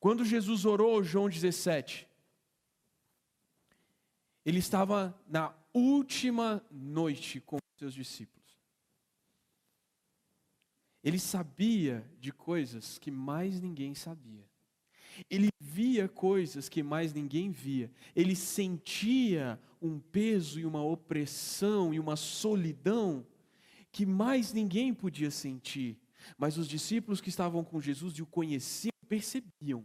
Quando Jesus orou, João 17, ele estava na última noite com seus discípulos. Ele sabia de coisas que mais ninguém sabia. Ele via coisas que mais ninguém via. Ele sentia um peso e uma opressão e uma solidão que mais ninguém podia sentir. Mas os discípulos que estavam com Jesus e o conheciam percebiam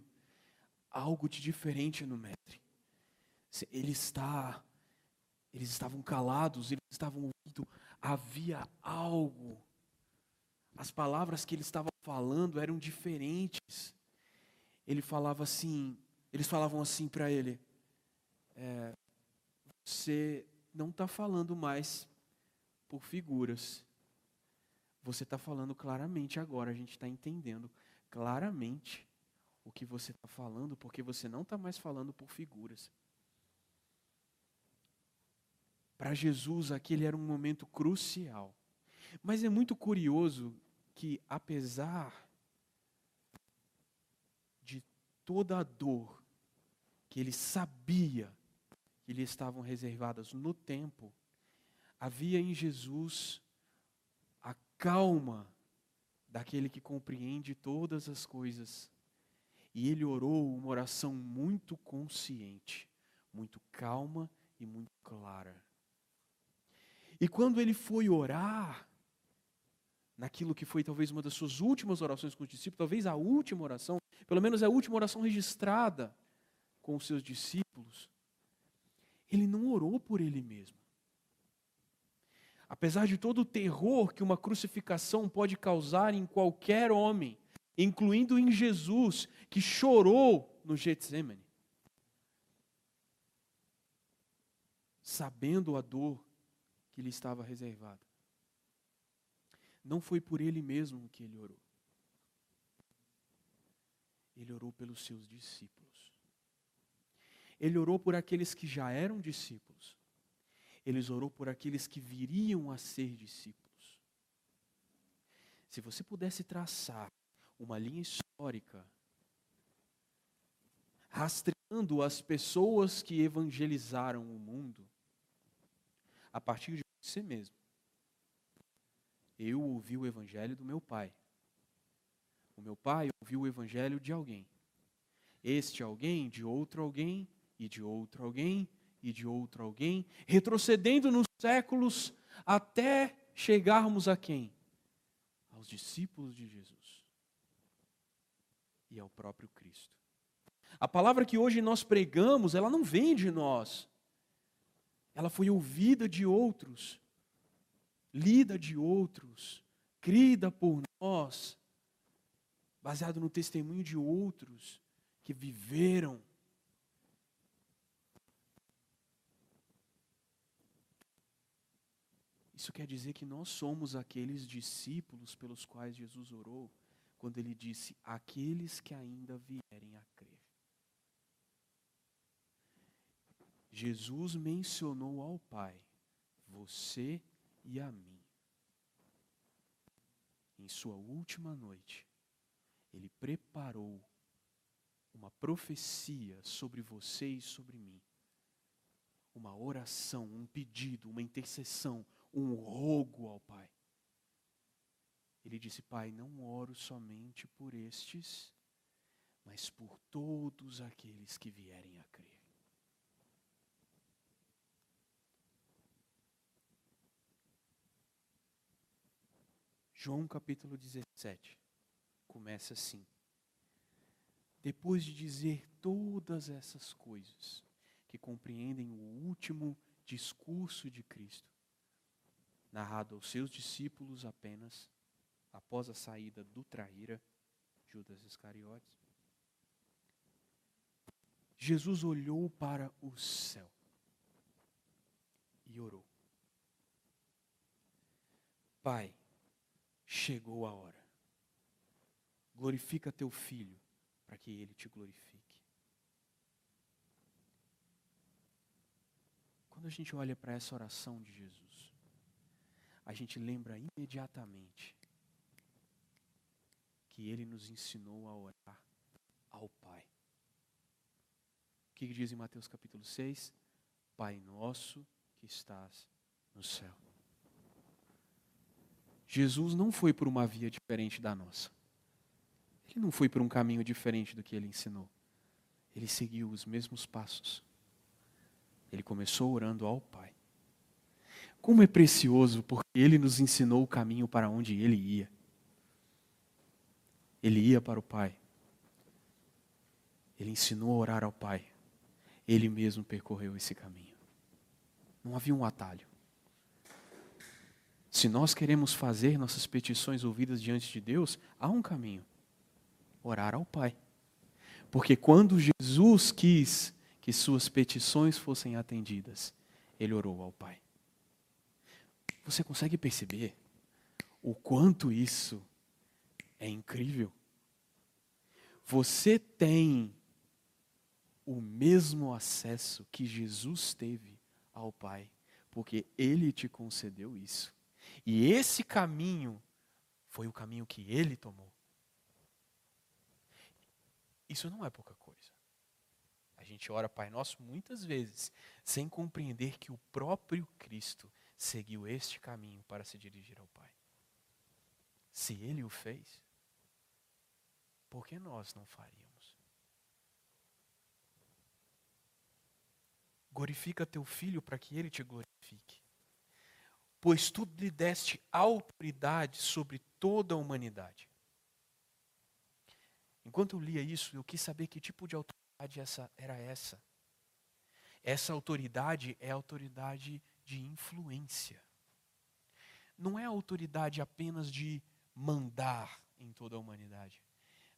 algo de diferente no Mestre. Ele está, eles estavam calados, eles estavam ouvindo, havia algo. As palavras que ele estava falando eram diferentes. Ele falava assim, eles falavam assim para ele: é, você não está falando mais por figuras. Você está falando claramente agora, a gente está entendendo claramente o que você está falando, porque você não está mais falando por figuras. Para Jesus, aquele era um momento crucial. Mas é muito curioso que, apesar de toda a dor que ele sabia que lhe estavam reservadas no tempo, havia em Jesus calma daquele que compreende todas as coisas. E ele orou uma oração muito consciente, muito calma e muito clara. E quando ele foi orar, naquilo que foi talvez uma das suas últimas orações com os discípulos, talvez a última oração, pelo menos a última oração registrada com os seus discípulos, ele não orou por ele mesmo. Apesar de todo o terror que uma crucificação pode causar em qualquer homem, incluindo em Jesus, que chorou no Getsemane, sabendo a dor que lhe estava reservada. Não foi por ele mesmo que ele orou. Ele orou pelos seus discípulos. Ele orou por aqueles que já eram discípulos ele orou por aqueles que viriam a ser discípulos. Se você pudesse traçar uma linha histórica, rastreando as pessoas que evangelizaram o mundo, a partir de você mesmo. Eu ouvi o evangelho do meu pai. O meu pai ouviu o evangelho de alguém. Este alguém, de outro alguém, e de outro alguém, e de outro alguém, retrocedendo nos séculos até chegarmos a quem? Aos discípulos de Jesus e ao próprio Cristo. A palavra que hoje nós pregamos, ela não vem de nós. Ela foi ouvida de outros, lida de outros, crida por nós, baseado no testemunho de outros que viveram Isso quer dizer que nós somos aqueles discípulos pelos quais Jesus orou, quando ele disse: aqueles que ainda vierem a crer. Jesus mencionou ao Pai, você e a mim. Em sua última noite, ele preparou uma profecia sobre você e sobre mim. Uma oração, um pedido, uma intercessão, um rogo ao Pai. Ele disse: Pai, não oro somente por estes, mas por todos aqueles que vierem a crer. João capítulo 17 começa assim. Depois de dizer todas essas coisas que compreendem o último discurso de Cristo, narrado aos seus discípulos apenas, após a saída do traíra, Judas Iscariotes. Jesus olhou para o céu e orou. Pai, chegou a hora. Glorifica teu filho, para que ele te glorifique. Quando a gente olha para essa oração de Jesus, a gente lembra imediatamente que ele nos ensinou a orar ao Pai. que diz em Mateus capítulo 6? Pai nosso que estás no céu. Jesus não foi por uma via diferente da nossa. Ele não foi por um caminho diferente do que ele ensinou. Ele seguiu os mesmos passos. Ele começou orando ao Pai. Como é precioso, porque ele nos ensinou o caminho para onde ele ia. Ele ia para o Pai. Ele ensinou a orar ao Pai. Ele mesmo percorreu esse caminho. Não havia um atalho. Se nós queremos fazer nossas petições ouvidas diante de Deus, há um caminho: orar ao Pai. Porque quando Jesus quis que suas petições fossem atendidas, ele orou ao Pai. Você consegue perceber o quanto isso é incrível? Você tem o mesmo acesso que Jesus teve ao Pai, porque ele te concedeu isso. E esse caminho foi o caminho que ele tomou. Isso não é pouca coisa. A gente ora Pai Nosso muitas vezes sem compreender que o próprio Cristo seguiu este caminho para se dirigir ao Pai. Se ele o fez, por que nós não faríamos? Glorifica teu filho para que ele te glorifique. Pois tu lhe deste autoridade sobre toda a humanidade. Enquanto eu lia isso, eu quis saber que tipo de autoridade essa era essa. Essa autoridade é autoridade de influência. Não é autoridade apenas de mandar em toda a humanidade,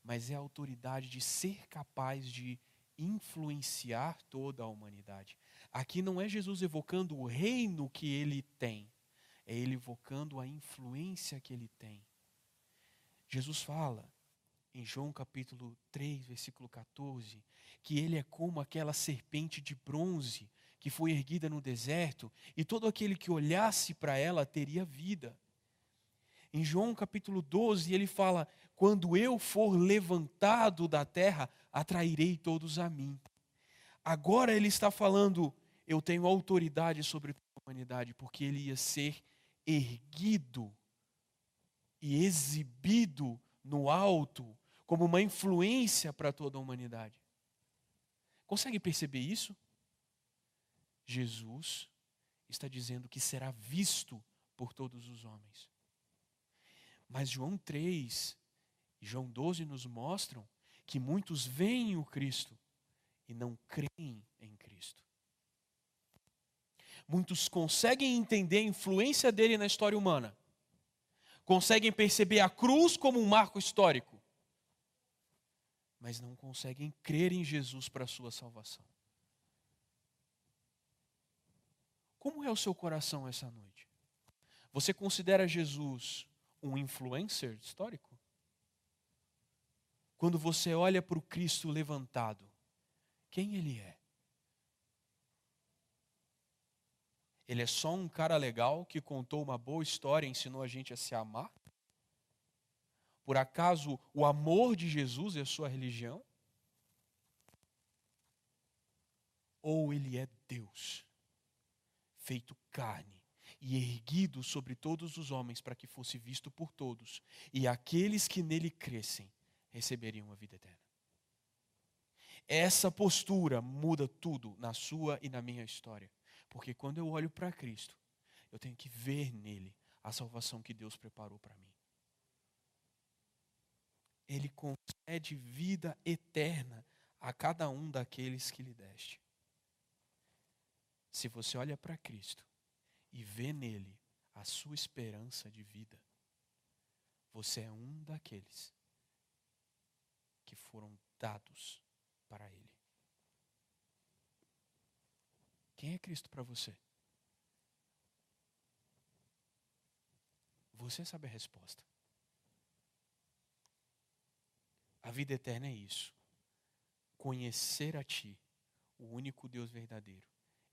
mas é a autoridade de ser capaz de influenciar toda a humanidade. Aqui não é Jesus evocando o reino que ele tem, é ele evocando a influência que ele tem. Jesus fala em João capítulo 3, versículo 14, que ele é como aquela serpente de bronze que foi erguida no deserto, e todo aquele que olhasse para ela teria vida. Em João capítulo 12, ele fala: Quando eu for levantado da terra, atrairei todos a mim. Agora ele está falando: Eu tenho autoridade sobre a humanidade, porque ele ia ser erguido e exibido no alto como uma influência para toda a humanidade. Consegue perceber isso? Jesus está dizendo que será visto por todos os homens. Mas João 3 João 12 nos mostram que muitos veem o Cristo e não creem em Cristo. Muitos conseguem entender a influência dele na história humana, conseguem perceber a cruz como um marco histórico, mas não conseguem crer em Jesus para a sua salvação. Como é o seu coração essa noite? Você considera Jesus um influencer histórico? Quando você olha para o Cristo levantado, quem ele é? Ele é só um cara legal que contou uma boa história e ensinou a gente a se amar? Por acaso o amor de Jesus é sua religião? Ou ele é Deus? feito carne e erguido sobre todos os homens para que fosse visto por todos, e aqueles que nele crescem receberiam a vida eterna. Essa postura muda tudo na sua e na minha história, porque quando eu olho para Cristo, eu tenho que ver nele a salvação que Deus preparou para mim. Ele concede vida eterna a cada um daqueles que lhe deste. Se você olha para Cristo e vê nele a sua esperança de vida, você é um daqueles que foram dados para Ele. Quem é Cristo para você? Você sabe a resposta. A vida eterna é isso. Conhecer a Ti, o único Deus verdadeiro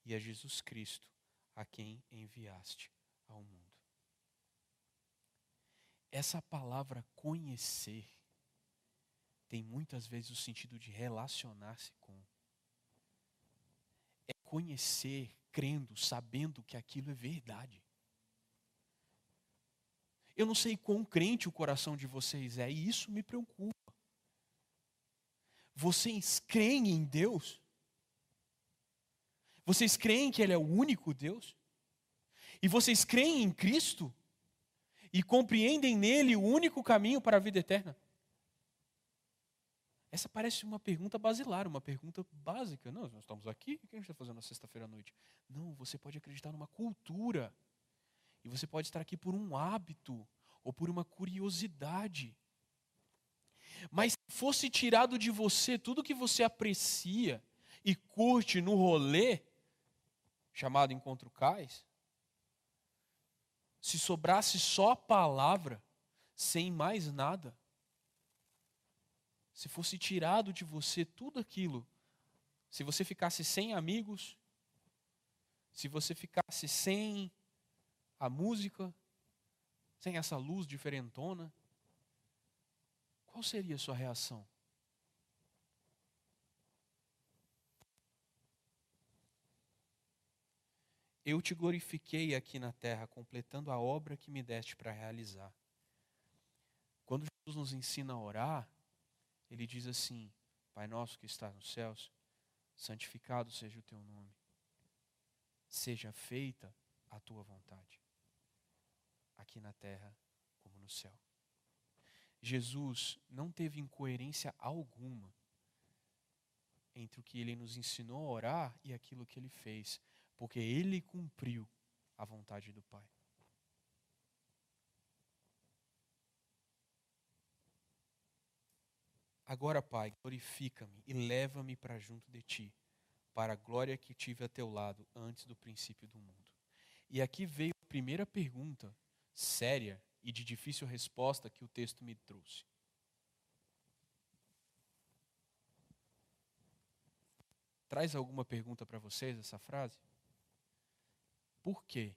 e a Jesus Cristo, a quem enviaste ao mundo. Essa palavra conhecer tem muitas vezes o sentido de relacionar-se com. conhecer, crendo, sabendo que aquilo é verdade. Eu não sei quão crente o coração de vocês é, e isso me preocupa. Vocês creem em Deus? Vocês creem que Ele é o único Deus? E vocês creem em Cristo? E compreendem nele o único caminho para a vida eterna? Essa parece uma pergunta basilar, uma pergunta básica. Não, nós estamos aqui, o que a gente está fazendo na sexta-feira à noite? Não, você pode acreditar numa cultura. E você pode estar aqui por um hábito ou por uma curiosidade. Mas se fosse tirado de você tudo que você aprecia e curte no rolê, chamado Encontro Cais, se sobrasse só a palavra, sem mais nada, se fosse tirado de você tudo aquilo, se você ficasse sem amigos, se você ficasse sem a música, sem essa luz diferentona, qual seria a sua reação? Eu te glorifiquei aqui na terra, completando a obra que me deste para realizar. Quando Jesus nos ensina a orar, ele diz assim: Pai nosso que está nos céus, santificado seja o teu nome. Seja feita a tua vontade, aqui na terra como no céu. Jesus não teve incoerência alguma entre o que ele nos ensinou a orar e aquilo que ele fez porque ele cumpriu a vontade do Pai. Agora, Pai, glorifica-me e leva-me para junto de ti, para a glória que tive a teu lado antes do princípio do mundo. E aqui veio a primeira pergunta séria e de difícil resposta que o texto me trouxe. Traz alguma pergunta para vocês essa frase? Por que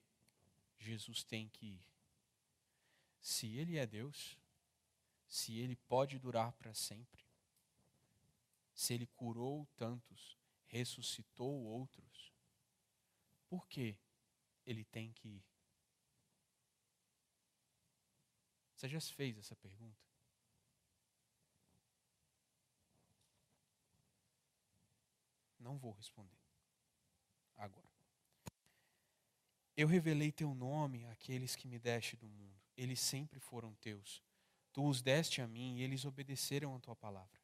Jesus tem que ir? Se Ele é Deus, se Ele pode durar para sempre, se Ele curou tantos, ressuscitou outros, por que Ele tem que ir? Você já se fez essa pergunta? Não vou responder agora. Eu revelei teu nome àqueles que me deste do mundo. Eles sempre foram teus. Tu os deste a mim e eles obedeceram a tua palavra.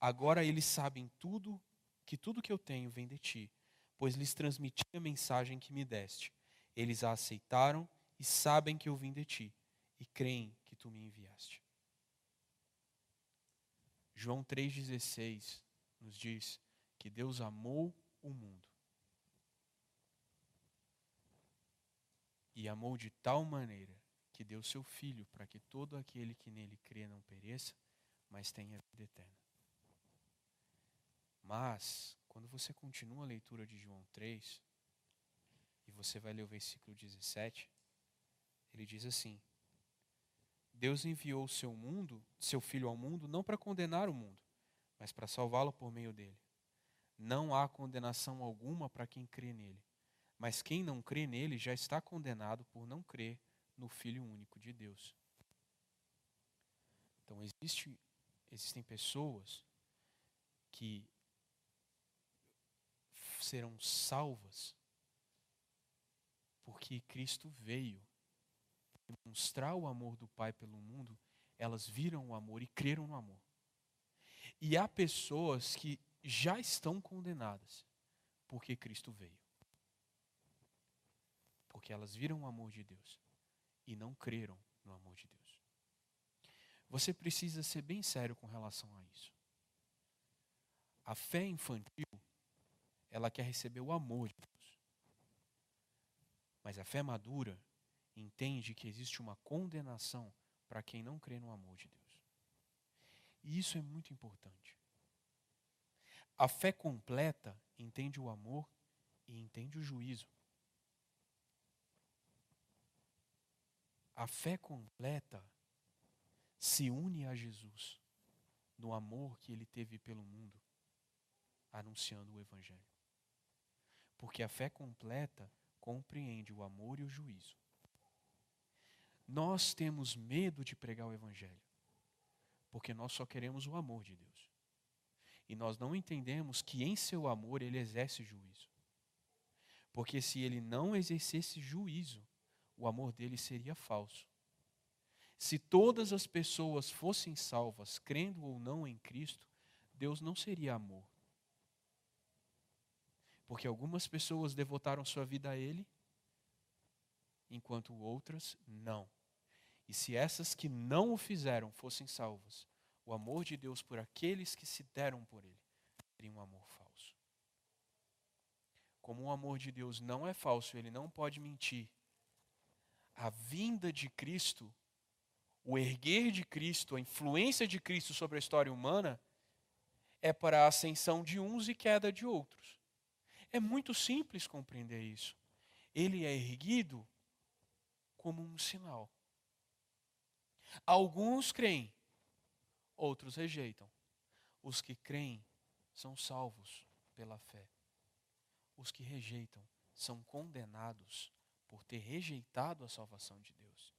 Agora eles sabem tudo, que tudo que eu tenho vem de ti, pois lhes transmiti a mensagem que me deste. Eles a aceitaram e sabem que eu vim de ti e creem que tu me enviaste. João 3,16 nos diz que Deus amou o mundo E amou de tal maneira que deu seu Filho para que todo aquele que nele crê não pereça, mas tenha vida eterna. Mas, quando você continua a leitura de João 3, e você vai ler o versículo 17, ele diz assim: Deus enviou seu mundo, seu filho ao mundo, não para condenar o mundo, mas para salvá-lo por meio dele. Não há condenação alguma para quem crê nele, mas quem não crê nele já está condenado por não crer no Filho único de Deus. Então existe, existem pessoas que serão salvas porque Cristo veio demonstrar o amor do Pai pelo mundo, elas viram o amor e creram no amor. E há pessoas que já estão condenadas porque Cristo veio porque elas viram o amor de Deus e não creram no amor de Deus. Você precisa ser bem sério com relação a isso. A fé infantil, ela quer receber o amor de Deus. Mas a fé madura entende que existe uma condenação para quem não crê no amor de Deus. E isso é muito importante. A fé completa entende o amor e entende o juízo. A fé completa se une a Jesus no amor que ele teve pelo mundo, anunciando o Evangelho. Porque a fé completa compreende o amor e o juízo. Nós temos medo de pregar o Evangelho, porque nós só queremos o amor de Deus. E nós não entendemos que em seu amor ele exerce juízo. Porque se ele não exercesse juízo, o amor dele seria falso. Se todas as pessoas fossem salvas, crendo ou não em Cristo, Deus não seria amor. Porque algumas pessoas devotaram sua vida a Ele, enquanto outras não. E se essas que não o fizeram fossem salvas, o amor de Deus por aqueles que se deram por Ele seria um amor falso. Como o amor de Deus não é falso, ele não pode mentir, a vinda de Cristo, o erguer de Cristo, a influência de Cristo sobre a história humana, é para a ascensão de uns e queda de outros. É muito simples compreender isso. Ele é erguido como um sinal. Alguns creem, outros rejeitam. Os que creem são salvos pela fé. Os que rejeitam são condenados por ter rejeitado a salvação de Deus.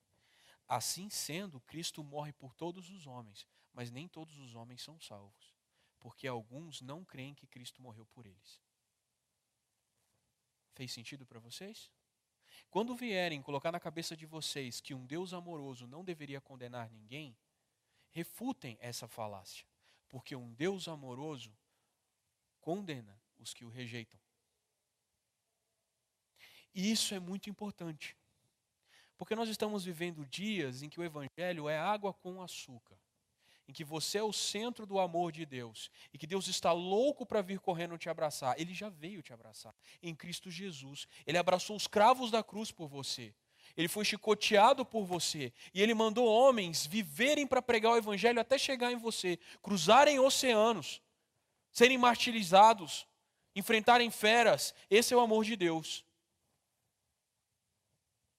Assim sendo, Cristo morre por todos os homens, mas nem todos os homens são salvos, porque alguns não creem que Cristo morreu por eles. Fez sentido para vocês? Quando vierem colocar na cabeça de vocês que um Deus amoroso não deveria condenar ninguém, refutem essa falácia, porque um Deus amoroso condena os que o rejeitam. E isso é muito importante, porque nós estamos vivendo dias em que o Evangelho é água com açúcar em que você é o centro do amor de Deus e que Deus está louco para vir correndo te abraçar, ele já veio te abraçar em Cristo Jesus. Ele abraçou os cravos da cruz por você. Ele foi chicoteado por você e ele mandou homens viverem para pregar o evangelho até chegar em você, cruzarem oceanos, serem martirizados, enfrentarem feras. Esse é o amor de Deus.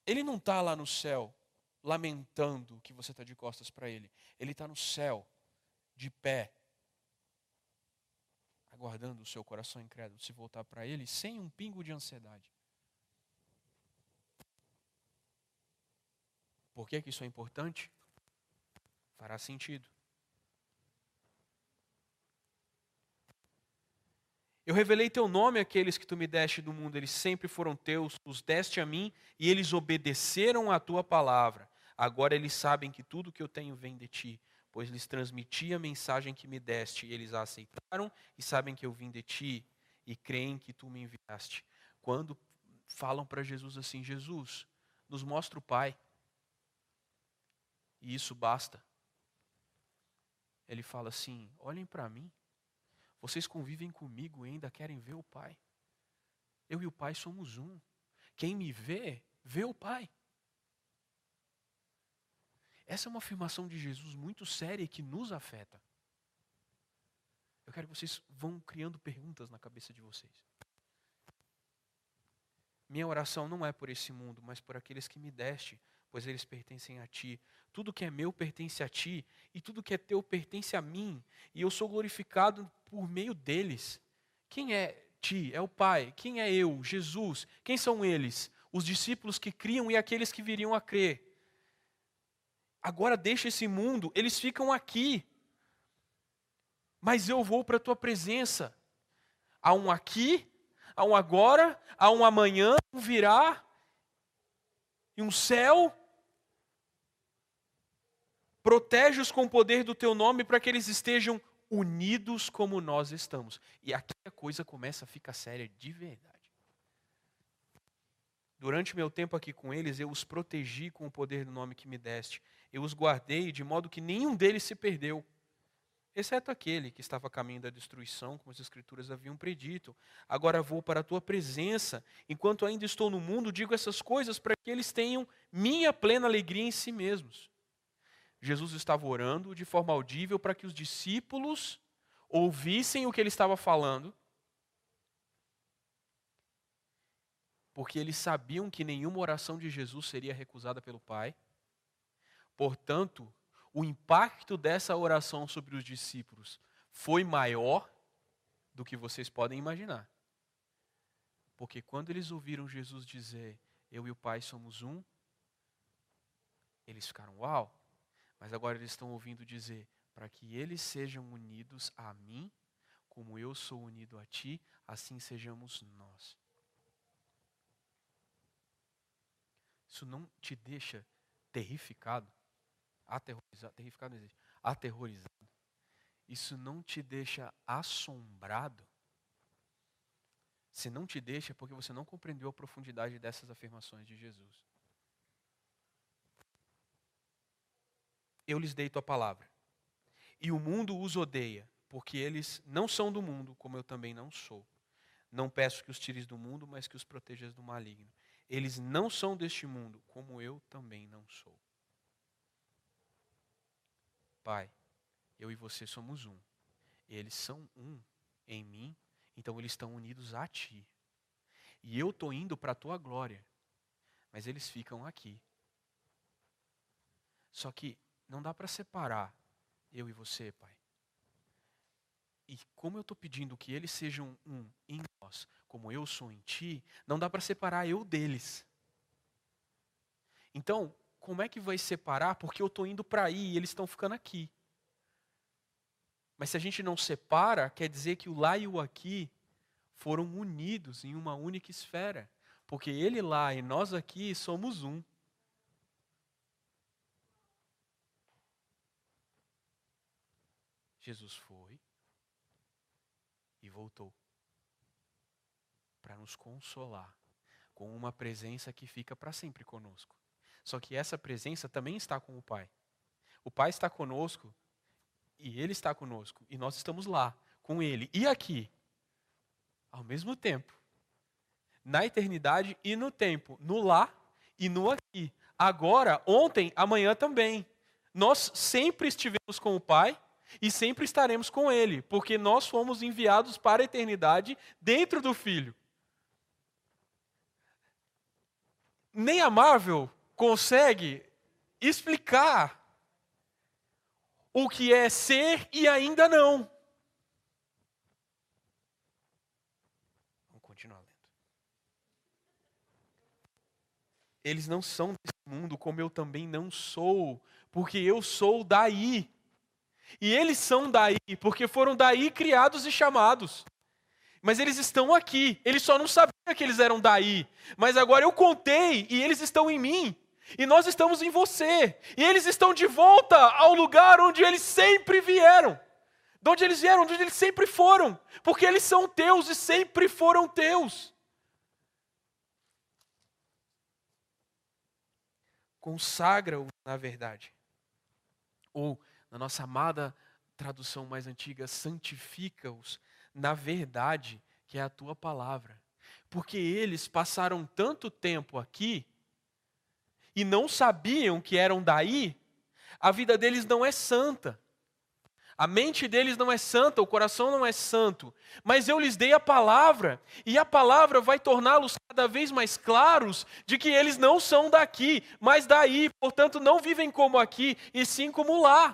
Ele não está lá no céu lamentando que você está de costas para Ele. Ele está no céu, de pé, aguardando o seu coração incrédulo se voltar para Ele sem um pingo de ansiedade. Por que, que isso é importante? Fará sentido. Eu revelei teu nome àqueles que tu me deste do mundo, eles sempre foram teus, os deste a mim e eles obedeceram à tua palavra. Agora eles sabem que tudo que eu tenho vem de ti, pois lhes transmiti a mensagem que me deste, e eles a aceitaram e sabem que eu vim de ti e creem que tu me enviaste. Quando falam para Jesus assim: Jesus, nos mostra o Pai, e isso basta. Ele fala assim: olhem para mim, vocês convivem comigo e ainda querem ver o Pai. Eu e o Pai somos um. Quem me vê, vê o Pai. Essa é uma afirmação de Jesus muito séria e que nos afeta. Eu quero que vocês vão criando perguntas na cabeça de vocês. Minha oração não é por esse mundo, mas por aqueles que me deste, pois eles pertencem a ti. Tudo que é meu pertence a ti, e tudo que é teu pertence a mim, e eu sou glorificado por meio deles. Quem é ti? É o Pai. Quem é eu? Jesus. Quem são eles? Os discípulos que criam e aqueles que viriam a crer agora deixa esse mundo, eles ficam aqui. Mas eu vou para a tua presença. Há um aqui, há um agora, há um amanhã, um virá, e um céu. Protege-os com o poder do teu nome para que eles estejam unidos como nós estamos. E aqui a coisa começa a ficar séria de verdade. Durante meu tempo aqui com eles, eu os protegi com o poder do nome que me deste eu os guardei de modo que nenhum deles se perdeu, exceto aquele que estava a caminho da destruição, como as Escrituras haviam predito. Agora vou para a tua presença, enquanto ainda estou no mundo, digo essas coisas para que eles tenham minha plena alegria em si mesmos. Jesus estava orando de forma audível para que os discípulos ouvissem o que ele estava falando, porque eles sabiam que nenhuma oração de Jesus seria recusada pelo Pai. Portanto, o impacto dessa oração sobre os discípulos foi maior do que vocês podem imaginar. Porque quando eles ouviram Jesus dizer, eu e o Pai somos um, eles ficaram, uau. Mas agora eles estão ouvindo dizer, para que eles sejam unidos a mim, como eu sou unido a ti, assim sejamos nós. Isso não te deixa terrificado? Aterrorizado, terrificado não existe. Aterrorizado. Isso não te deixa assombrado? Se não te deixa, é porque você não compreendeu a profundidade dessas afirmações de Jesus. Eu lhes dei tua palavra. E o mundo os odeia, porque eles não são do mundo, como eu também não sou. Não peço que os tires do mundo, mas que os protejas do maligno. Eles não são deste mundo, como eu também não sou. Pai, eu e você somos um. Eles são um em mim, então eles estão unidos a ti. E eu estou indo para a tua glória, mas eles ficam aqui. Só que não dá para separar eu e você, Pai. E como eu estou pedindo que eles sejam um em nós, como eu sou em ti, não dá para separar eu deles. Então, como é que vai separar? Porque eu estou indo para aí e eles estão ficando aqui. Mas se a gente não separa, quer dizer que o lá e o aqui foram unidos em uma única esfera. Porque ele lá e nós aqui somos um. Jesus foi e voltou para nos consolar com uma presença que fica para sempre conosco. Só que essa presença também está com o Pai. O Pai está conosco e Ele está conosco e nós estamos lá com Ele e aqui ao mesmo tempo. Na eternidade e no tempo, no lá e no aqui. Agora, ontem, amanhã também. Nós sempre estivemos com o Pai e sempre estaremos com Ele, porque nós fomos enviados para a eternidade dentro do Filho. Nem a Marvel consegue explicar o que é ser e ainda não. Vamos continuar lendo. Eles não são desse mundo, como eu também não sou, porque eu sou daí. E eles são daí, porque foram daí criados e chamados. Mas eles estão aqui. Eles só não sabiam que eles eram daí. Mas agora eu contei e eles estão em mim. E nós estamos em você. E eles estão de volta ao lugar onde eles sempre vieram. De onde eles vieram, de onde eles sempre foram. Porque eles são teus e sempre foram teus. Consagra-o na verdade. Ou, na nossa amada tradução mais antiga, santifica-os na verdade, que é a tua palavra. Porque eles passaram tanto tempo aqui e não sabiam que eram daí, a vida deles não é santa. A mente deles não é santa, o coração não é santo. Mas eu lhes dei a palavra, e a palavra vai torná-los cada vez mais claros de que eles não são daqui, mas daí, portanto, não vivem como aqui, e sim como lá.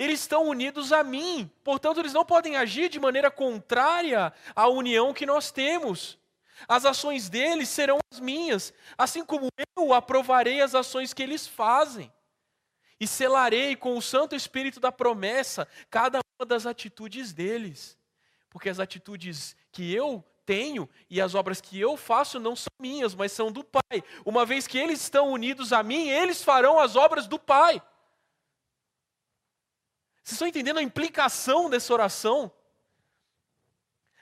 Eles estão unidos a mim, portanto, eles não podem agir de maneira contrária à união que nós temos. As ações deles serão as minhas, assim como eu aprovarei as ações que eles fazem. E selarei com o Santo Espírito da promessa cada uma das atitudes deles. Porque as atitudes que eu tenho e as obras que eu faço não são minhas, mas são do Pai. Uma vez que eles estão unidos a mim, eles farão as obras do Pai. Vocês estão entendendo a implicação dessa oração?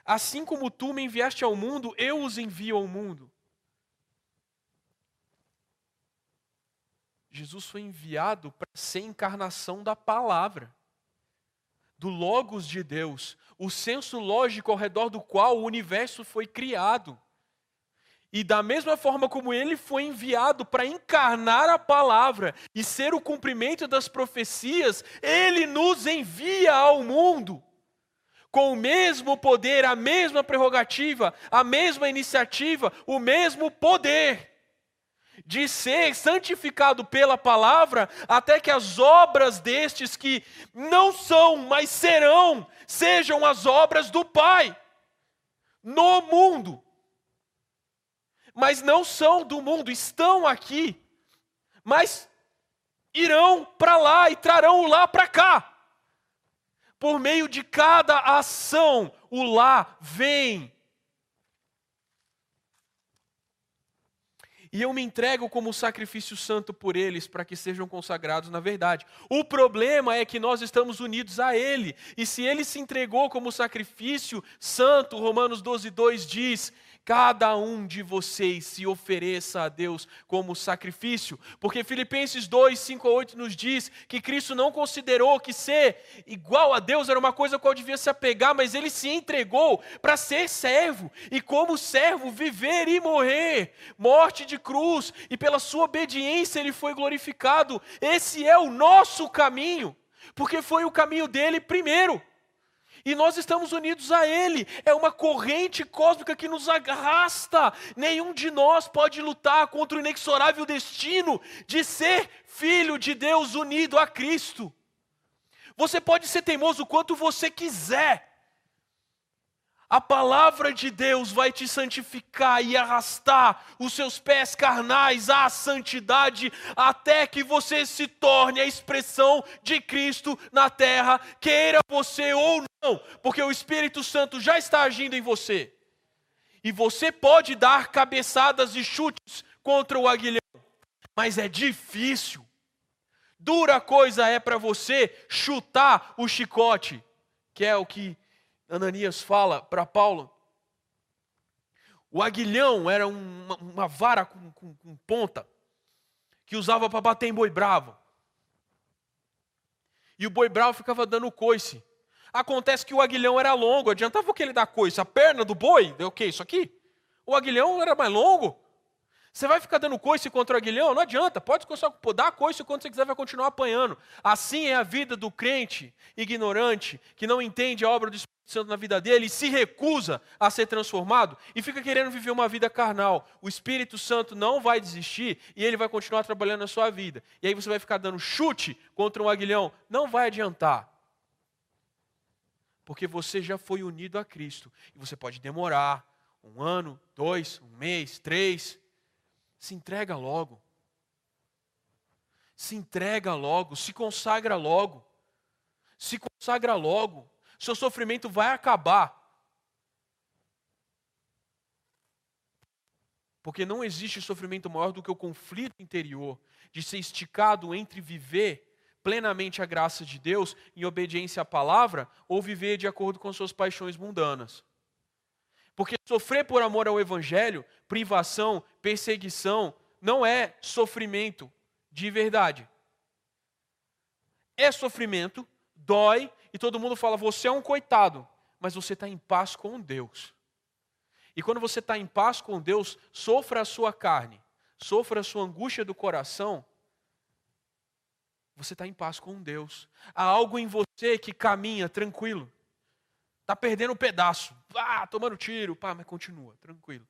Assim como tu me enviaste ao mundo, eu os envio ao mundo. Jesus foi enviado para ser encarnação da palavra, do Logos de Deus, o senso lógico ao redor do qual o universo foi criado. E da mesma forma como ele foi enviado para encarnar a palavra e ser o cumprimento das profecias, ele nos envia ao mundo com o mesmo poder, a mesma prerrogativa, a mesma iniciativa, o mesmo poder de ser santificado pela palavra, até que as obras destes que não são, mas serão, sejam as obras do Pai. no mundo, mas não são do mundo, estão aqui, mas irão para lá e trarão o lá para cá. Por meio de cada ação, o lá vem e eu me entrego como sacrifício santo por eles, para que sejam consagrados na verdade. O problema é que nós estamos unidos a Ele, e se Ele se entregou como sacrifício santo, Romanos 12, 2 diz: cada um de vocês se ofereça a Deus como sacrifício, porque Filipenses 2, 5 a 8 nos diz que Cristo não considerou que ser igual a Deus era uma coisa a qual devia se apegar, mas ele se entregou para ser servo, e como servo viver e morrer, morte de cruz, e pela sua obediência ele foi glorificado. Esse é o nosso caminho, porque foi o caminho dele primeiro. E nós estamos unidos a Ele. É uma corrente cósmica que nos arrasta. Nenhum de nós pode lutar contra o inexorável destino de ser filho de Deus unido a Cristo. Você pode ser teimoso o quanto você quiser. A palavra de Deus vai te santificar e arrastar os seus pés carnais à santidade, até que você se torne a expressão de Cristo na terra, queira você ou não, porque o Espírito Santo já está agindo em você. E você pode dar cabeçadas e chutes contra o aguilhão, mas é difícil. Dura coisa é para você chutar o chicote, que é o que Ananias fala para Paulo. O aguilhão era uma, uma vara com, com, com ponta que usava para bater em boi bravo. E o boi bravo ficava dando coice. Acontece que o aguilhão era longo, adiantava o que ele dar coice? A perna do boi deu o quê? Isso aqui? O aguilhão era mais longo. Você vai ficar dando coice contra o aguilhão? Não adianta, pode dar coice quando você quiser, vai continuar apanhando. Assim é a vida do crente ignorante, que não entende a obra do Espírito Santo na vida dele e se recusa a ser transformado e fica querendo viver uma vida carnal. O Espírito Santo não vai desistir e ele vai continuar trabalhando na sua vida. E aí você vai ficar dando chute contra um aguilhão. Não vai adiantar. Porque você já foi unido a Cristo. E você pode demorar um ano, dois, um mês, três. Se entrega logo. Se entrega logo. Se consagra logo. Se consagra logo seu sofrimento vai acabar. Porque não existe sofrimento maior do que o conflito interior de ser esticado entre viver plenamente a graça de Deus em obediência à palavra ou viver de acordo com suas paixões mundanas. Porque sofrer por amor ao evangelho, privação, perseguição, não é sofrimento de verdade. É sofrimento, dói, e todo mundo fala: você é um coitado, mas você está em paz com Deus. E quando você está em paz com Deus, sofra a sua carne, sofra a sua angústia do coração, você está em paz com Deus. Há algo em você que caminha tranquilo. Está perdendo um pedaço. Ah, tomando tiro. Pá, mas continua, tranquilo.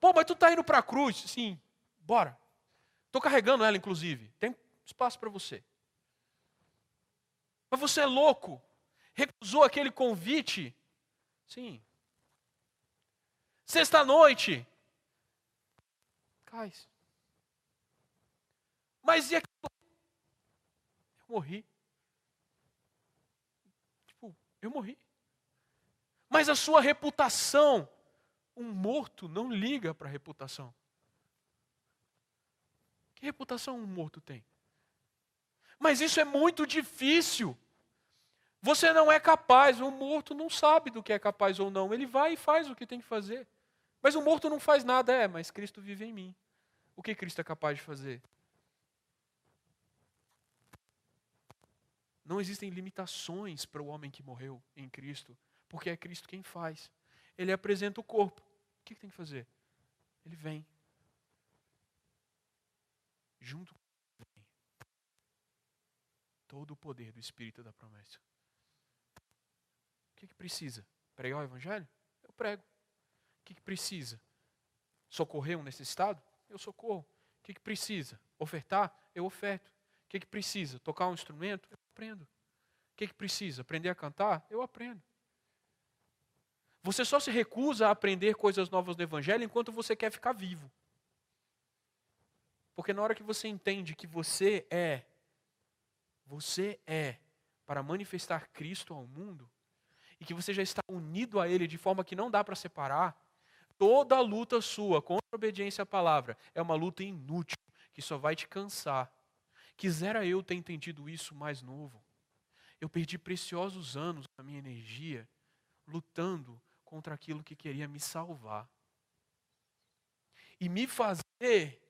Pô, mas tu está indo para a cruz? Sim, bora. Estou carregando ela, inclusive. Tem espaço para você. Mas você é louco. Recusou aquele convite? Sim. Sexta-noite. Cais. Mas e aquilo? Eu morri. Tipo, eu morri. Mas a sua reputação, um morto não liga para a reputação. Que reputação um morto tem? Mas isso é muito difícil. Você não é capaz, o morto não sabe do que é capaz ou não. Ele vai e faz o que tem que fazer. Mas o morto não faz nada, é, mas Cristo vive em mim. O que Cristo é capaz de fazer? Não existem limitações para o homem que morreu em Cristo, porque é Cristo quem faz. Ele apresenta o corpo. O que tem que fazer? Ele vem. Junto com ele, todo o poder do Espírito da promessa que, que precisa? Pregar o Evangelho? Eu prego. O que, que precisa? Socorrer um necessitado? Eu socorro. O que, que precisa? Ofertar? Eu oferto. O que, que precisa? Tocar um instrumento? Eu aprendo. O que, que precisa? Aprender a cantar? Eu aprendo. Você só se recusa a aprender coisas novas do Evangelho enquanto você quer ficar vivo. Porque na hora que você entende que você é, você é para manifestar Cristo ao mundo, e que você já está unido a Ele de forma que não dá para separar, toda luta sua contra a obediência à palavra é uma luta inútil, que só vai te cansar. Quisera eu ter entendido isso mais novo. Eu perdi preciosos anos da minha energia lutando contra aquilo que queria me salvar. E me fazer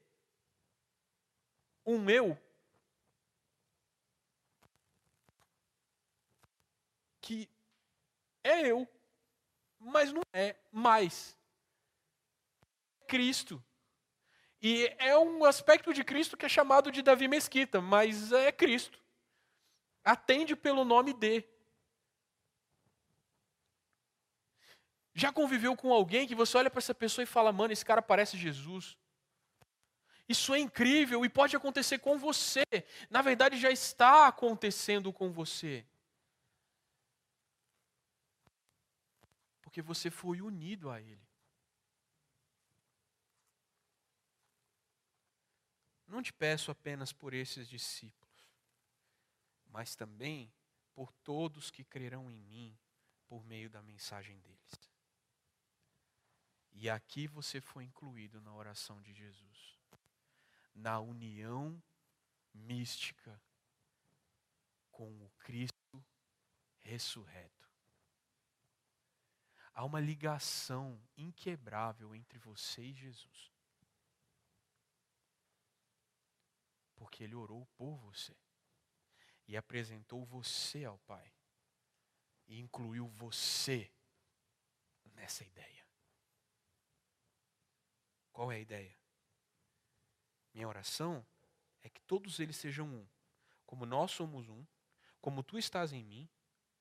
um eu que é eu, mas não é mais. Cristo. E é um aspecto de Cristo que é chamado de Davi Mesquita, mas é Cristo. Atende pelo nome de. Já conviveu com alguém que você olha para essa pessoa e fala, mano, esse cara parece Jesus. Isso é incrível e pode acontecer com você. Na verdade, já está acontecendo com você. Porque você foi unido a Ele. Não te peço apenas por esses discípulos, mas também por todos que crerão em mim por meio da mensagem deles. E aqui você foi incluído na oração de Jesus na união mística com o Cristo ressurreto. Há uma ligação inquebrável entre você e Jesus. Porque ele orou por você e apresentou você ao Pai e incluiu você nessa ideia. Qual é a ideia? Minha oração é que todos eles sejam um. Como nós somos um, como tu estás em mim,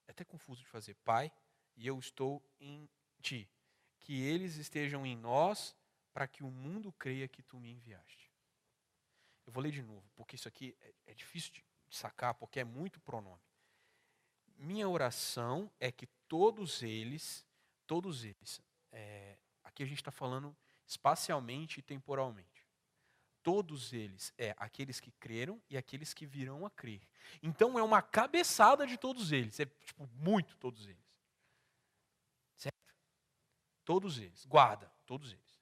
é até confuso de fazer, Pai, e eu estou em ti. Que eles estejam em nós, para que o mundo creia que tu me enviaste. Eu vou ler de novo, porque isso aqui é, é difícil de sacar, porque é muito pronome. Minha oração é que todos eles, todos eles, é, aqui a gente está falando espacialmente e temporalmente todos eles, é aqueles que creram e aqueles que virão a crer. Então é uma cabeçada de todos eles, é tipo muito todos eles. Certo? Todos eles, guarda, todos eles.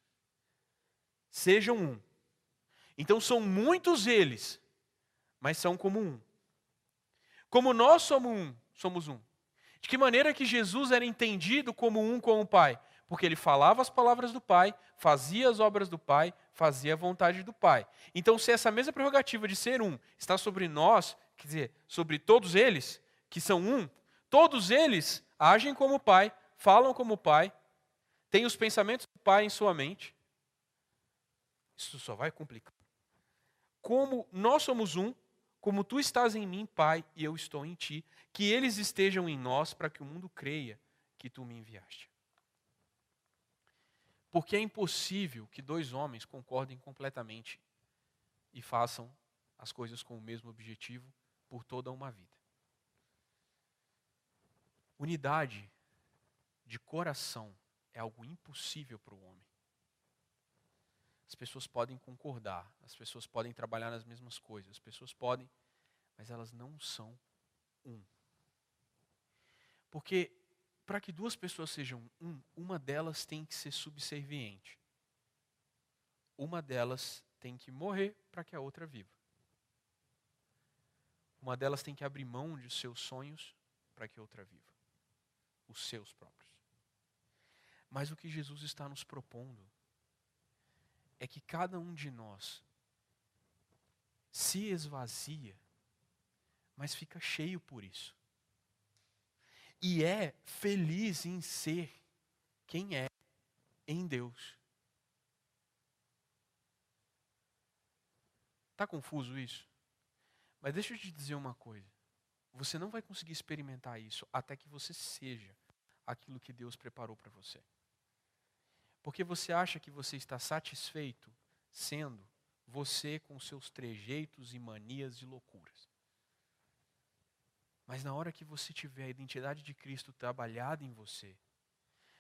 Sejam um. Então são muitos eles, mas são como um. Como nós somos um, somos um. De que maneira que Jesus era entendido como um com o Pai? Porque ele falava as palavras do Pai, fazia as obras do Pai, fazia a vontade do Pai. Então, se essa mesma prerrogativa de ser um está sobre nós, quer dizer, sobre todos eles, que são um, todos eles agem como o Pai, falam como o Pai, têm os pensamentos do Pai em sua mente. Isso só vai complicar. Como nós somos um, como tu estás em mim, Pai, e eu estou em ti, que eles estejam em nós para que o mundo creia que tu me enviaste. Porque é impossível que dois homens concordem completamente e façam as coisas com o mesmo objetivo por toda uma vida. Unidade de coração é algo impossível para o homem. As pessoas podem concordar, as pessoas podem trabalhar nas mesmas coisas, as pessoas podem, mas elas não são um. Porque para que duas pessoas sejam um, uma delas tem que ser subserviente. Uma delas tem que morrer para que a outra viva. Uma delas tem que abrir mão de seus sonhos para que a outra viva. Os seus próprios. Mas o que Jesus está nos propondo é que cada um de nós se esvazia, mas fica cheio por isso e é feliz em ser quem é em Deus. Está confuso isso? Mas deixa eu te dizer uma coisa. Você não vai conseguir experimentar isso até que você seja aquilo que Deus preparou para você. Porque você acha que você está satisfeito sendo você com seus trejeitos e manias e loucuras. Mas na hora que você tiver a identidade de Cristo trabalhada em você,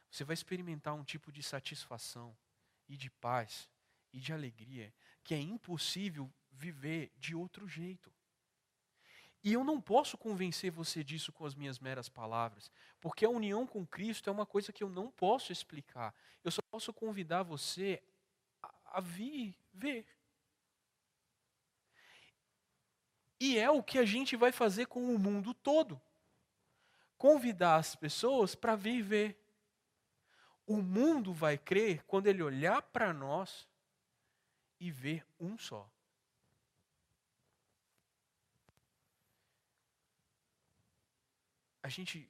você vai experimentar um tipo de satisfação e de paz e de alegria que é impossível viver de outro jeito. E eu não posso convencer você disso com as minhas meras palavras, porque a união com Cristo é uma coisa que eu não posso explicar. Eu só posso convidar você a, a vir ver. E é o que a gente vai fazer com o mundo todo. Convidar as pessoas para vir ver. O mundo vai crer quando ele olhar para nós e ver um só. a gente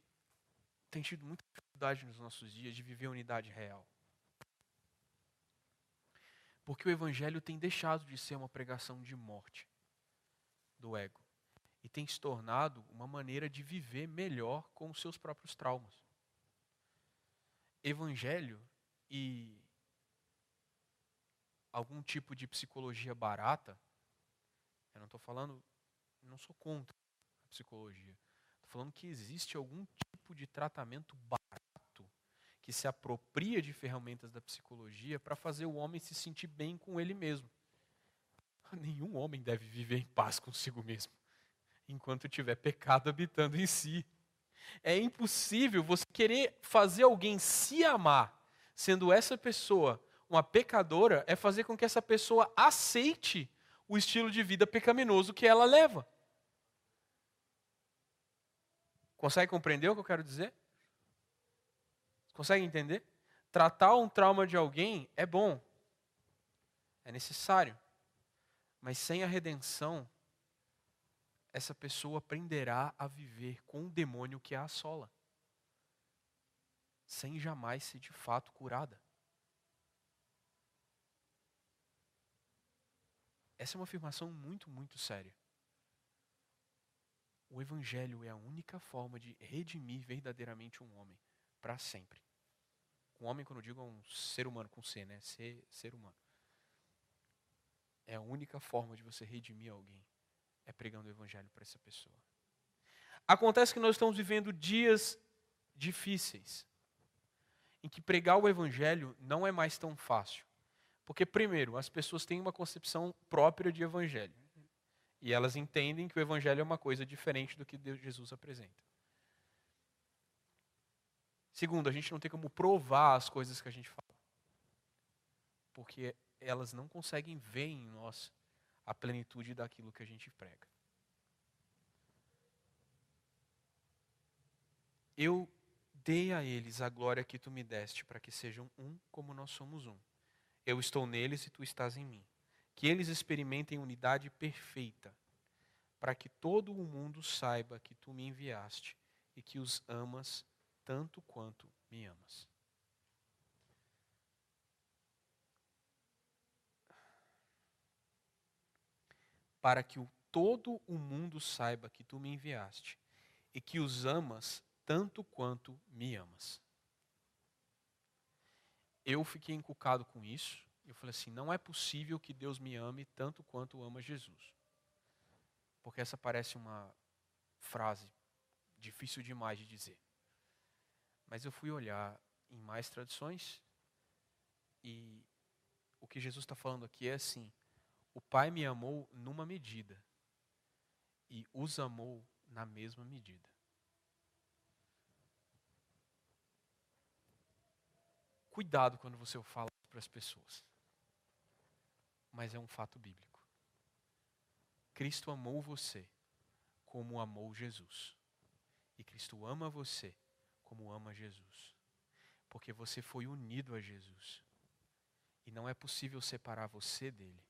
tem tido muita dificuldade nos nossos dias de viver a unidade real. Porque o Evangelho tem deixado de ser uma pregação de morte do ego e tem se tornado uma maneira de viver melhor com os seus próprios traumas. Evangelho e algum tipo de psicologia barata, eu não estou falando, não sou contra a psicologia falando que existe algum tipo de tratamento barato que se apropria de ferramentas da psicologia para fazer o homem se sentir bem com ele mesmo. Nenhum homem deve viver em paz consigo mesmo, enquanto tiver pecado habitando em si. É impossível você querer fazer alguém se amar, sendo essa pessoa uma pecadora, é fazer com que essa pessoa aceite o estilo de vida pecaminoso que ela leva. Consegue compreender o que eu quero dizer? Consegue entender? Tratar um trauma de alguém é bom, é necessário, mas sem a redenção, essa pessoa aprenderá a viver com o demônio que a assola, sem jamais ser de fato curada. Essa é uma afirmação muito, muito séria. O Evangelho é a única forma de redimir verdadeiramente um homem para sempre. Um homem, quando eu digo, é um ser humano com C, né? Ser, ser humano. É a única forma de você redimir alguém. É pregando o Evangelho para essa pessoa. Acontece que nós estamos vivendo dias difíceis, em que pregar o Evangelho não é mais tão fácil. Porque, primeiro, as pessoas têm uma concepção própria de Evangelho. E elas entendem que o evangelho é uma coisa diferente do que Deus, Jesus apresenta. Segundo, a gente não tem como provar as coisas que a gente fala. Porque elas não conseguem ver em nós a plenitude daquilo que a gente prega. Eu dei a eles a glória que tu me deste, para que sejam um como nós somos um. Eu estou neles e tu estás em mim que eles experimentem unidade perfeita, para que todo o mundo saiba que tu me enviaste e que os amas tanto quanto me amas. Para que o, todo o mundo saiba que tu me enviaste e que os amas tanto quanto me amas. Eu fiquei encucado com isso eu falei assim: não é possível que Deus me ame tanto quanto ama Jesus. Porque essa parece uma frase difícil demais de dizer. Mas eu fui olhar em mais tradições e o que Jesus está falando aqui é assim: o Pai me amou numa medida e os amou na mesma medida. Cuidado quando você fala para as pessoas mas é um fato bíblico. Cristo amou você como amou Jesus. E Cristo ama você como ama Jesus. Porque você foi unido a Jesus. E não é possível separar você dele.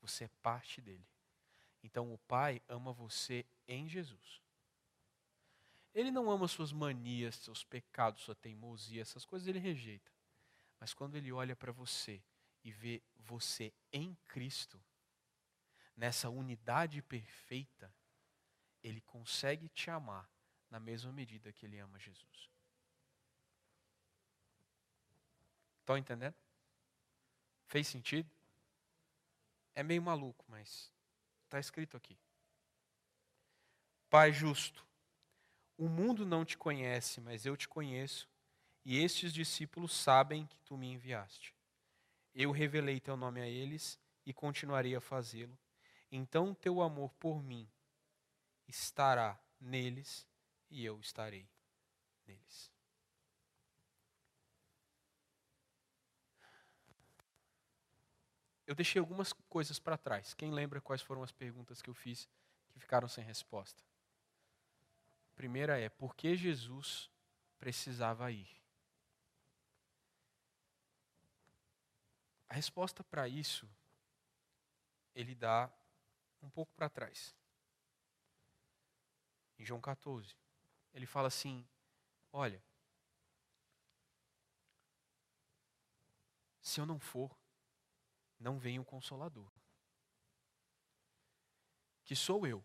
Você é parte dele. Então o Pai ama você em Jesus. Ele não ama suas manias, seus pecados, sua teimosia, essas coisas ele rejeita. Mas quando ele olha para você e ver você em Cristo, nessa unidade perfeita, Ele consegue te amar na mesma medida que Ele ama Jesus. Estão entendendo? Fez sentido? É meio maluco, mas está escrito aqui. Pai justo, o mundo não te conhece, mas eu te conheço, e estes discípulos sabem que tu me enviaste. Eu revelei teu nome a eles e continuarei a fazê-lo. Então teu amor por mim estará neles e eu estarei neles. Eu deixei algumas coisas para trás. Quem lembra quais foram as perguntas que eu fiz que ficaram sem resposta? A primeira é: por que Jesus precisava ir? A resposta para isso ele dá um pouco para trás. Em João 14, ele fala assim: Olha, se eu não for, não vem o consolador. Que sou eu.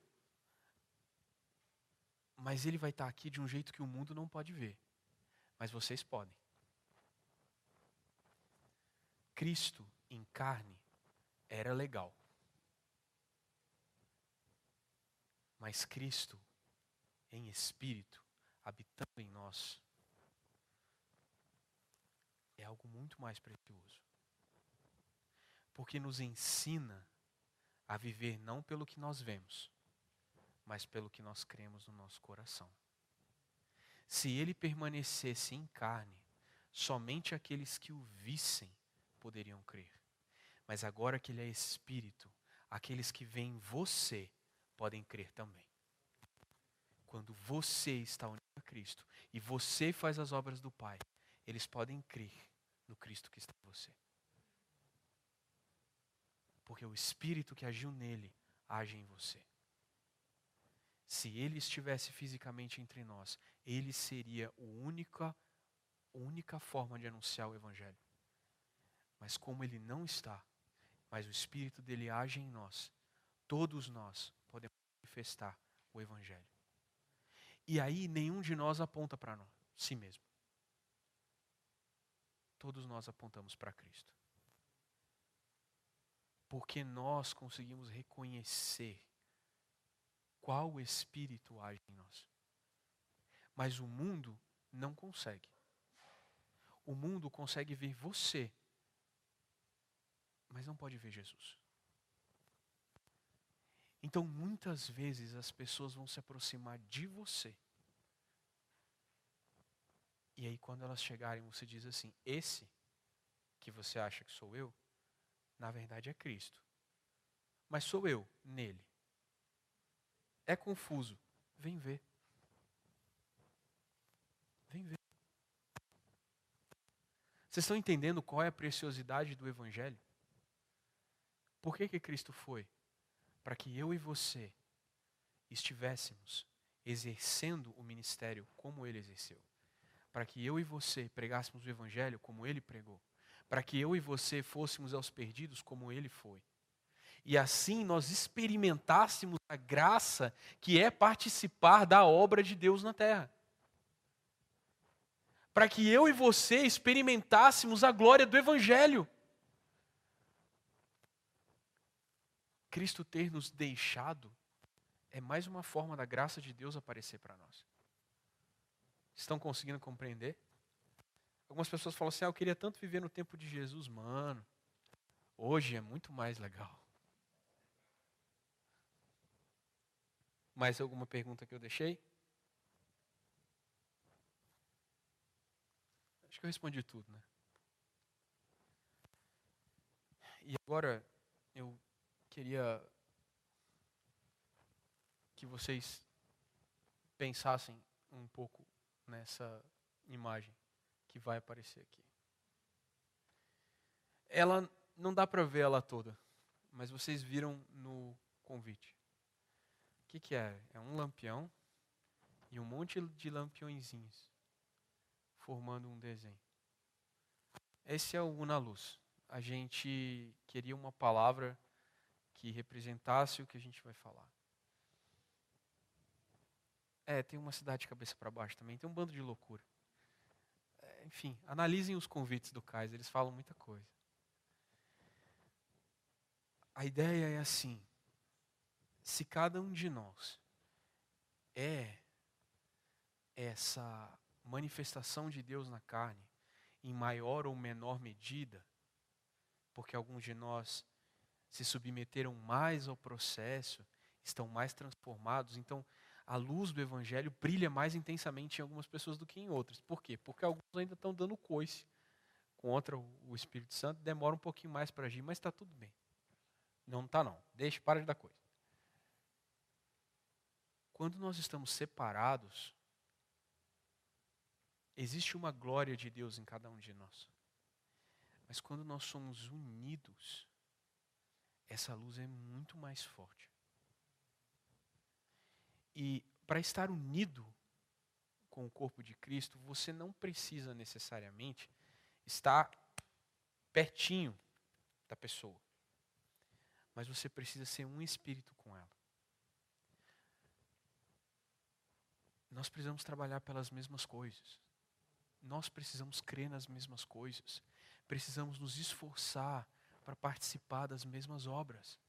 Mas ele vai estar aqui de um jeito que o mundo não pode ver. Mas vocês podem. Cristo em carne era legal. Mas Cristo em espírito, habitando em nós, é algo muito mais precioso porque nos ensina a viver não pelo que nós vemos, mas pelo que nós cremos no nosso coração. Se ele permanecesse em carne, somente aqueles que o vissem poderiam crer. Mas agora que ele é espírito, aqueles que veem você podem crer também. Quando você está unido a Cristo e você faz as obras do Pai, eles podem crer no Cristo que está em você porque o Espírito que agiu nele age em você. Se ele estivesse fisicamente entre nós, ele seria a única, única forma de anunciar o Evangelho. Mas como ele não está, mas o Espírito dele age em nós, todos nós podemos manifestar o Evangelho. E aí nenhum de nós aponta para si mesmo. Todos nós apontamos para Cristo porque nós conseguimos reconhecer qual Espírito age em nós. Mas o mundo não consegue. O mundo consegue ver você, mas não pode ver Jesus. Então, muitas vezes as pessoas vão se aproximar de você. E aí, quando elas chegarem, você diz assim: Esse que você acha que sou eu, na verdade é Cristo. Mas sou eu nele. É confuso. Vem ver. Vem ver. Vocês estão entendendo qual é a preciosidade do Evangelho? Por que, que Cristo foi? Para que eu e você estivéssemos exercendo o ministério como ele exerceu. Para que eu e você pregássemos o Evangelho como ele pregou para que eu e você fôssemos aos perdidos como ele foi. E assim nós experimentássemos a graça que é participar da obra de Deus na terra. Para que eu e você experimentássemos a glória do Evangelho. Cristo ter nos deixado é mais uma forma da graça de Deus aparecer para nós. Estão conseguindo compreender? Algumas pessoas falam assim: ah, eu queria tanto viver no tempo de Jesus, mano. Hoje é muito mais legal. Mais alguma pergunta que eu deixei? Acho que eu respondi tudo, né? E agora eu queria que vocês pensassem um pouco nessa imagem que vai aparecer aqui. Ela não dá para ver ela toda, mas vocês viram no convite. O que, que é? É um lampião e um monte de lampiõezinhos formando um desenho. Esse é o Una Luz. A gente queria uma palavra que representasse o que a gente vai falar. É, tem uma cidade de cabeça para baixo também, tem um bando de loucura enfim, analisem os convites do Cais, eles falam muita coisa. A ideia é assim: se cada um de nós é essa manifestação de Deus na carne, em maior ou menor medida, porque alguns de nós se submeteram mais ao processo, estão mais transformados, então a luz do evangelho brilha mais intensamente em algumas pessoas do que em outras. Por quê? Porque alguns ainda estão dando coice contra o Espírito Santo, demora um pouquinho mais para agir, mas está tudo bem. Não está não. Deixa, para de dar coisa. Quando nós estamos separados, existe uma glória de Deus em cada um de nós. Mas quando nós somos unidos, essa luz é muito mais forte. E para estar unido com o corpo de Cristo, você não precisa necessariamente estar pertinho da pessoa. Mas você precisa ser um espírito com ela. Nós precisamos trabalhar pelas mesmas coisas. Nós precisamos crer nas mesmas coisas. Precisamos nos esforçar para participar das mesmas obras.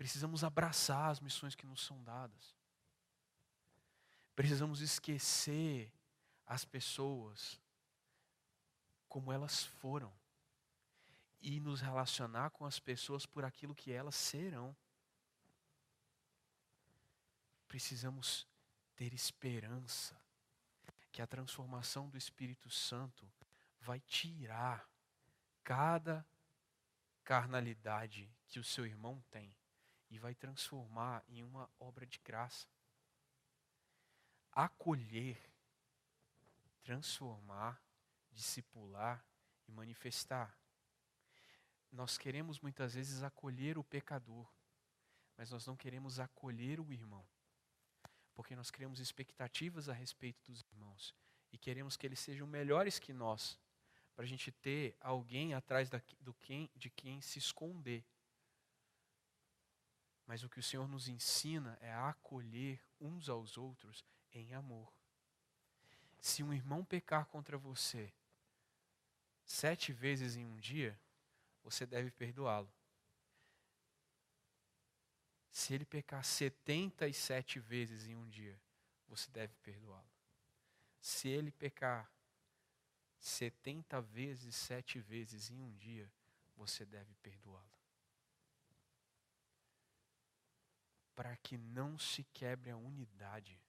Precisamos abraçar as missões que nos são dadas. Precisamos esquecer as pessoas como elas foram e nos relacionar com as pessoas por aquilo que elas serão. Precisamos ter esperança que a transformação do Espírito Santo vai tirar cada carnalidade que o seu irmão tem e vai transformar em uma obra de graça. Acolher, transformar, discipular e manifestar. Nós queremos muitas vezes acolher o pecador, mas nós não queremos acolher o irmão porque nós criamos expectativas a respeito dos irmãos e queremos que eles sejam melhores que nós, para a gente ter alguém atrás da, do quem, de quem se esconder. Mas o que o Senhor nos ensina é a acolher uns aos outros em amor. Se um irmão pecar contra você sete vezes em um dia, você deve perdoá-lo. Se ele pecar 77 vezes em um dia, você deve perdoá-lo. Se ele pecar 70 vezes, 7 vezes em um dia, você deve perdoá-lo. Para que não se quebre a unidade,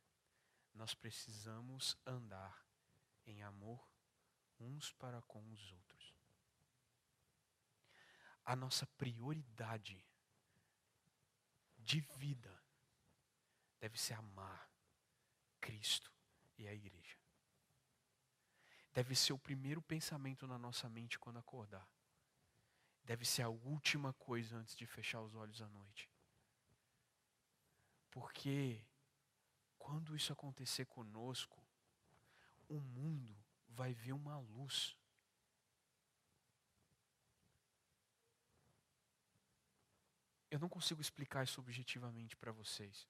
nós precisamos andar em amor uns para com os outros. A nossa prioridade de vida deve ser amar Cristo e a igreja. Deve ser o primeiro pensamento na nossa mente quando acordar. Deve ser a última coisa antes de fechar os olhos à noite. Porque quando isso acontecer conosco, o mundo vai ver uma luz Eu não consigo explicar isso objetivamente para vocês.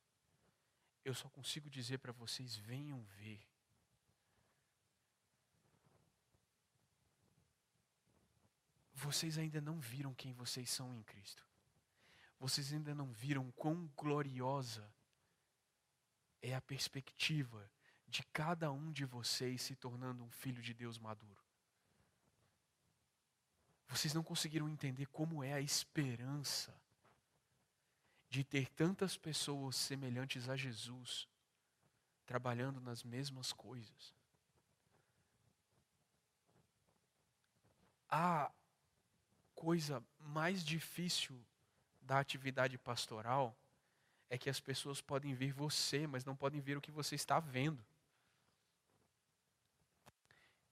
Eu só consigo dizer para vocês: venham ver. Vocês ainda não viram quem vocês são em Cristo. Vocês ainda não viram quão gloriosa é a perspectiva de cada um de vocês se tornando um filho de Deus maduro. Vocês não conseguiram entender como é a esperança de ter tantas pessoas semelhantes a Jesus trabalhando nas mesmas coisas. A coisa mais difícil da atividade pastoral é que as pessoas podem ver você, mas não podem ver o que você está vendo.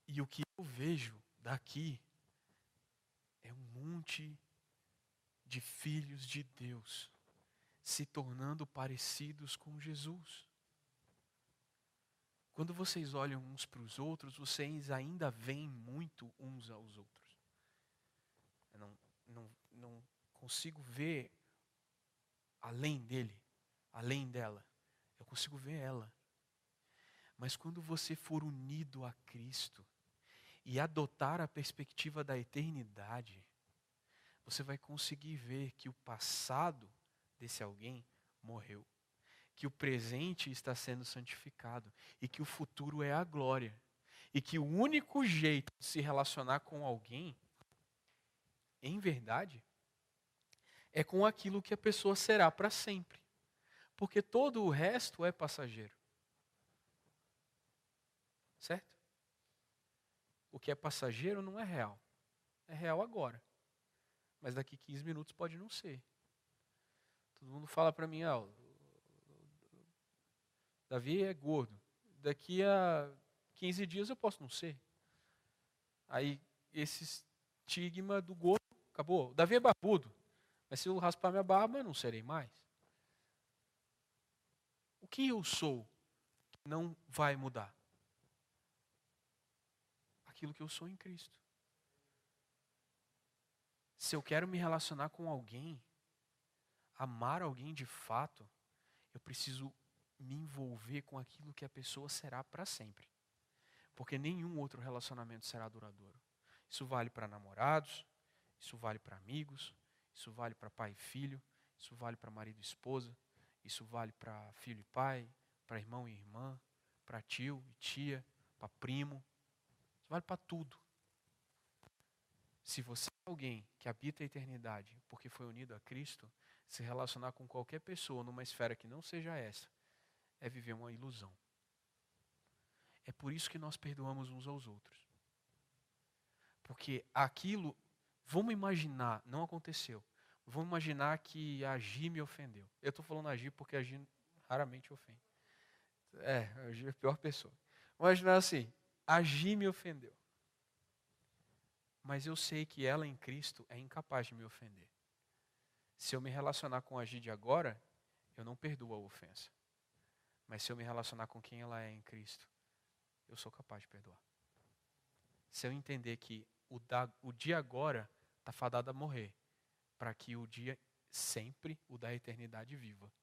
E o que eu vejo daqui é um monte de filhos de Deus se tornando parecidos com Jesus. Quando vocês olham uns para os outros, vocês ainda veem muito uns aos outros. Não, não, não consigo ver além dele, além dela. Eu consigo ver ela. Mas quando você for unido a Cristo e adotar a perspectiva da eternidade, você vai conseguir ver que o passado desse alguém morreu. que o presente está sendo santificado e que o futuro é a glória. E que o único jeito de se relacionar com alguém, em verdade, é com aquilo que a pessoa será para sempre. Porque todo o resto é passageiro. Certo? O que é passageiro não é real. É real agora. Mas daqui 15 minutos pode não ser. Todo mundo fala para mim, ah, Davi é gordo. Daqui a 15 dias eu posso não ser. Aí esse estigma do gordo acabou. Davi é barbudo. Mas se eu raspar minha barba, não serei mais. O que eu sou não vai mudar? Aquilo que eu sou em Cristo. Se eu quero me relacionar com alguém, amar alguém de fato, eu preciso me envolver com aquilo que a pessoa será para sempre. Porque nenhum outro relacionamento será duradouro. Isso vale para namorados, isso vale para amigos, isso vale para pai e filho, isso vale para marido e esposa, isso vale para filho e pai, para irmão e irmã, para tio e tia, para primo. Isso vale para tudo. Se você é alguém que habita a eternidade porque foi unido a Cristo, se relacionar com qualquer pessoa numa esfera que não seja essa, é viver uma ilusão. É por isso que nós perdoamos uns aos outros. Porque aquilo, vamos imaginar, não aconteceu. Vamos imaginar que agir me ofendeu. Eu estou falando agir porque agir raramente ofende. É, agir é a pior pessoa. Imaginar assim, agir me ofendeu. Mas eu sei que ela em Cristo é incapaz de me ofender. Se eu me relacionar com agir de agora, eu não perdoo a ofensa. Mas se eu me relacionar com quem ela é em Cristo, eu sou capaz de perdoar. Se eu entender que o, da, o dia agora está fadado a morrer, para que o dia sempre, o da eternidade, viva.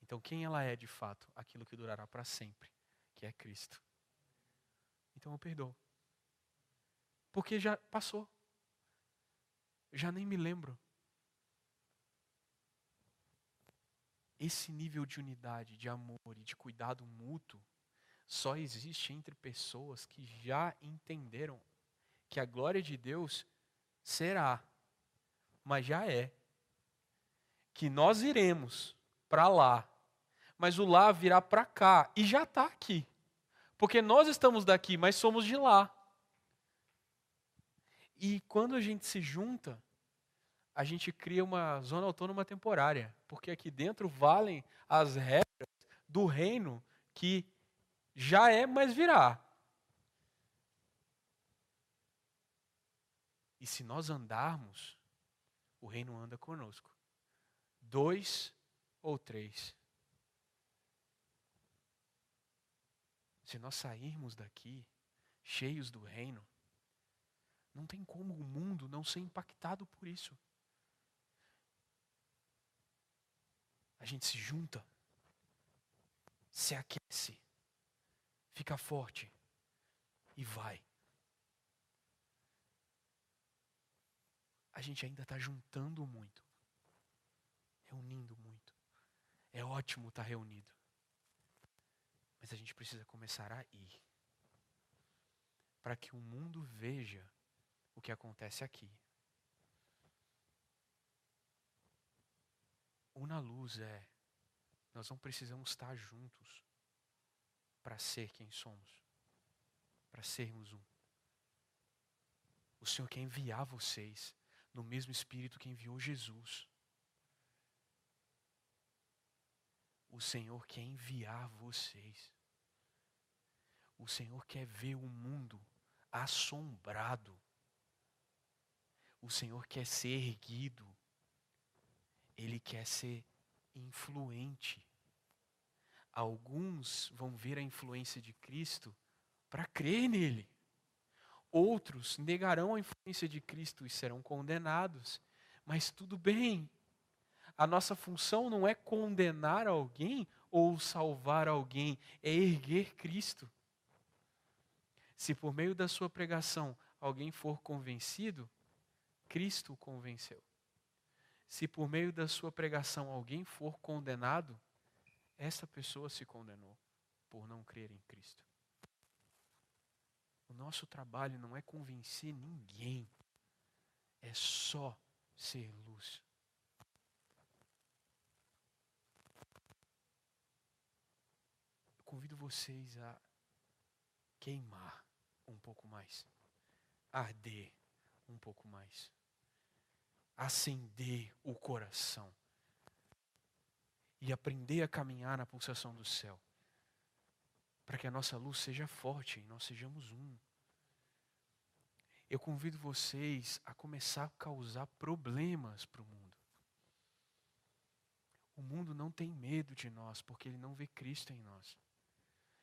Então, quem ela é de fato? Aquilo que durará para sempre, que é Cristo. Então eu perdoo. Porque já passou. Já nem me lembro. Esse nível de unidade, de amor e de cuidado mútuo só existe entre pessoas que já entenderam que a glória de Deus será, mas já é. Que nós iremos para lá, mas o lá virá para cá e já está aqui. Porque nós estamos daqui, mas somos de lá. E quando a gente se junta, a gente cria uma zona autônoma temporária, porque aqui dentro valem as regras do reino que já é, mas virá. E se nós andarmos, o reino anda conosco. Dois ou três. Se nós sairmos daqui cheios do reino, não tem como o mundo não ser impactado por isso. a gente se junta, se aquece, fica forte e vai. A gente ainda está juntando muito, reunindo muito. É ótimo estar tá reunido. Mas a gente precisa começar a ir. Para que o mundo veja o que acontece aqui. O na luz é, nós não precisamos estar juntos para ser quem somos, para sermos um. O Senhor quer enviar vocês no mesmo Espírito que enviou Jesus. O Senhor quer enviar vocês. O Senhor quer ver o mundo assombrado. O Senhor quer ser erguido ele quer ser influente. Alguns vão ver a influência de Cristo para crer nele. Outros negarão a influência de Cristo e serão condenados. Mas tudo bem. A nossa função não é condenar alguém ou salvar alguém, é erguer Cristo. Se por meio da sua pregação alguém for convencido, Cristo o convenceu. Se por meio da sua pregação alguém for condenado, essa pessoa se condenou por não crer em Cristo. O nosso trabalho não é convencer ninguém, é só ser luz. Eu convido vocês a queimar um pouco mais, arder um pouco mais, acender o coração e aprender a caminhar na pulsação do céu, para que a nossa luz seja forte e nós sejamos um. Eu convido vocês a começar a causar problemas para o mundo. O mundo não tem medo de nós, porque ele não vê Cristo em nós.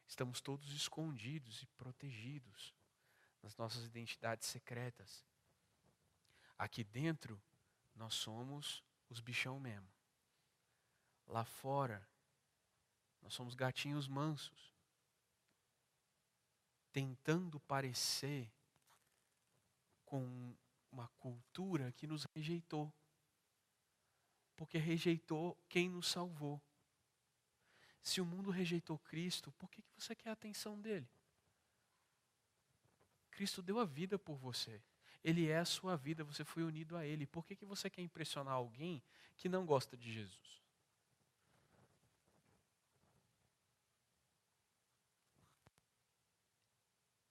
Estamos todos escondidos e protegidos nas nossas identidades secretas. Aqui dentro, nós somos os bichão mesmo. Lá fora, nós somos gatinhos mansos, tentando parecer com uma cultura que nos rejeitou, porque rejeitou quem nos salvou. Se o mundo rejeitou Cristo, por que você quer a atenção dele? Cristo deu a vida por você. Ele é a sua vida, você foi unido a Ele. Por que, que você quer impressionar alguém que não gosta de Jesus?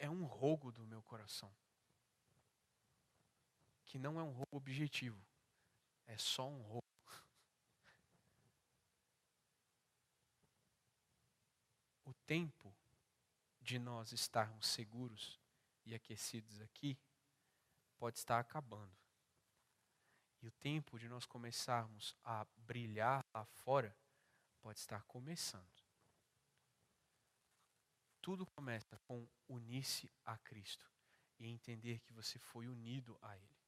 É um rogo do meu coração. Que não é um rogo objetivo. É só um rogo. O tempo de nós estarmos seguros e aquecidos aqui pode estar acabando. E o tempo de nós começarmos a brilhar lá fora pode estar começando. Tudo começa com unir-se a Cristo e entender que você foi unido a Ele.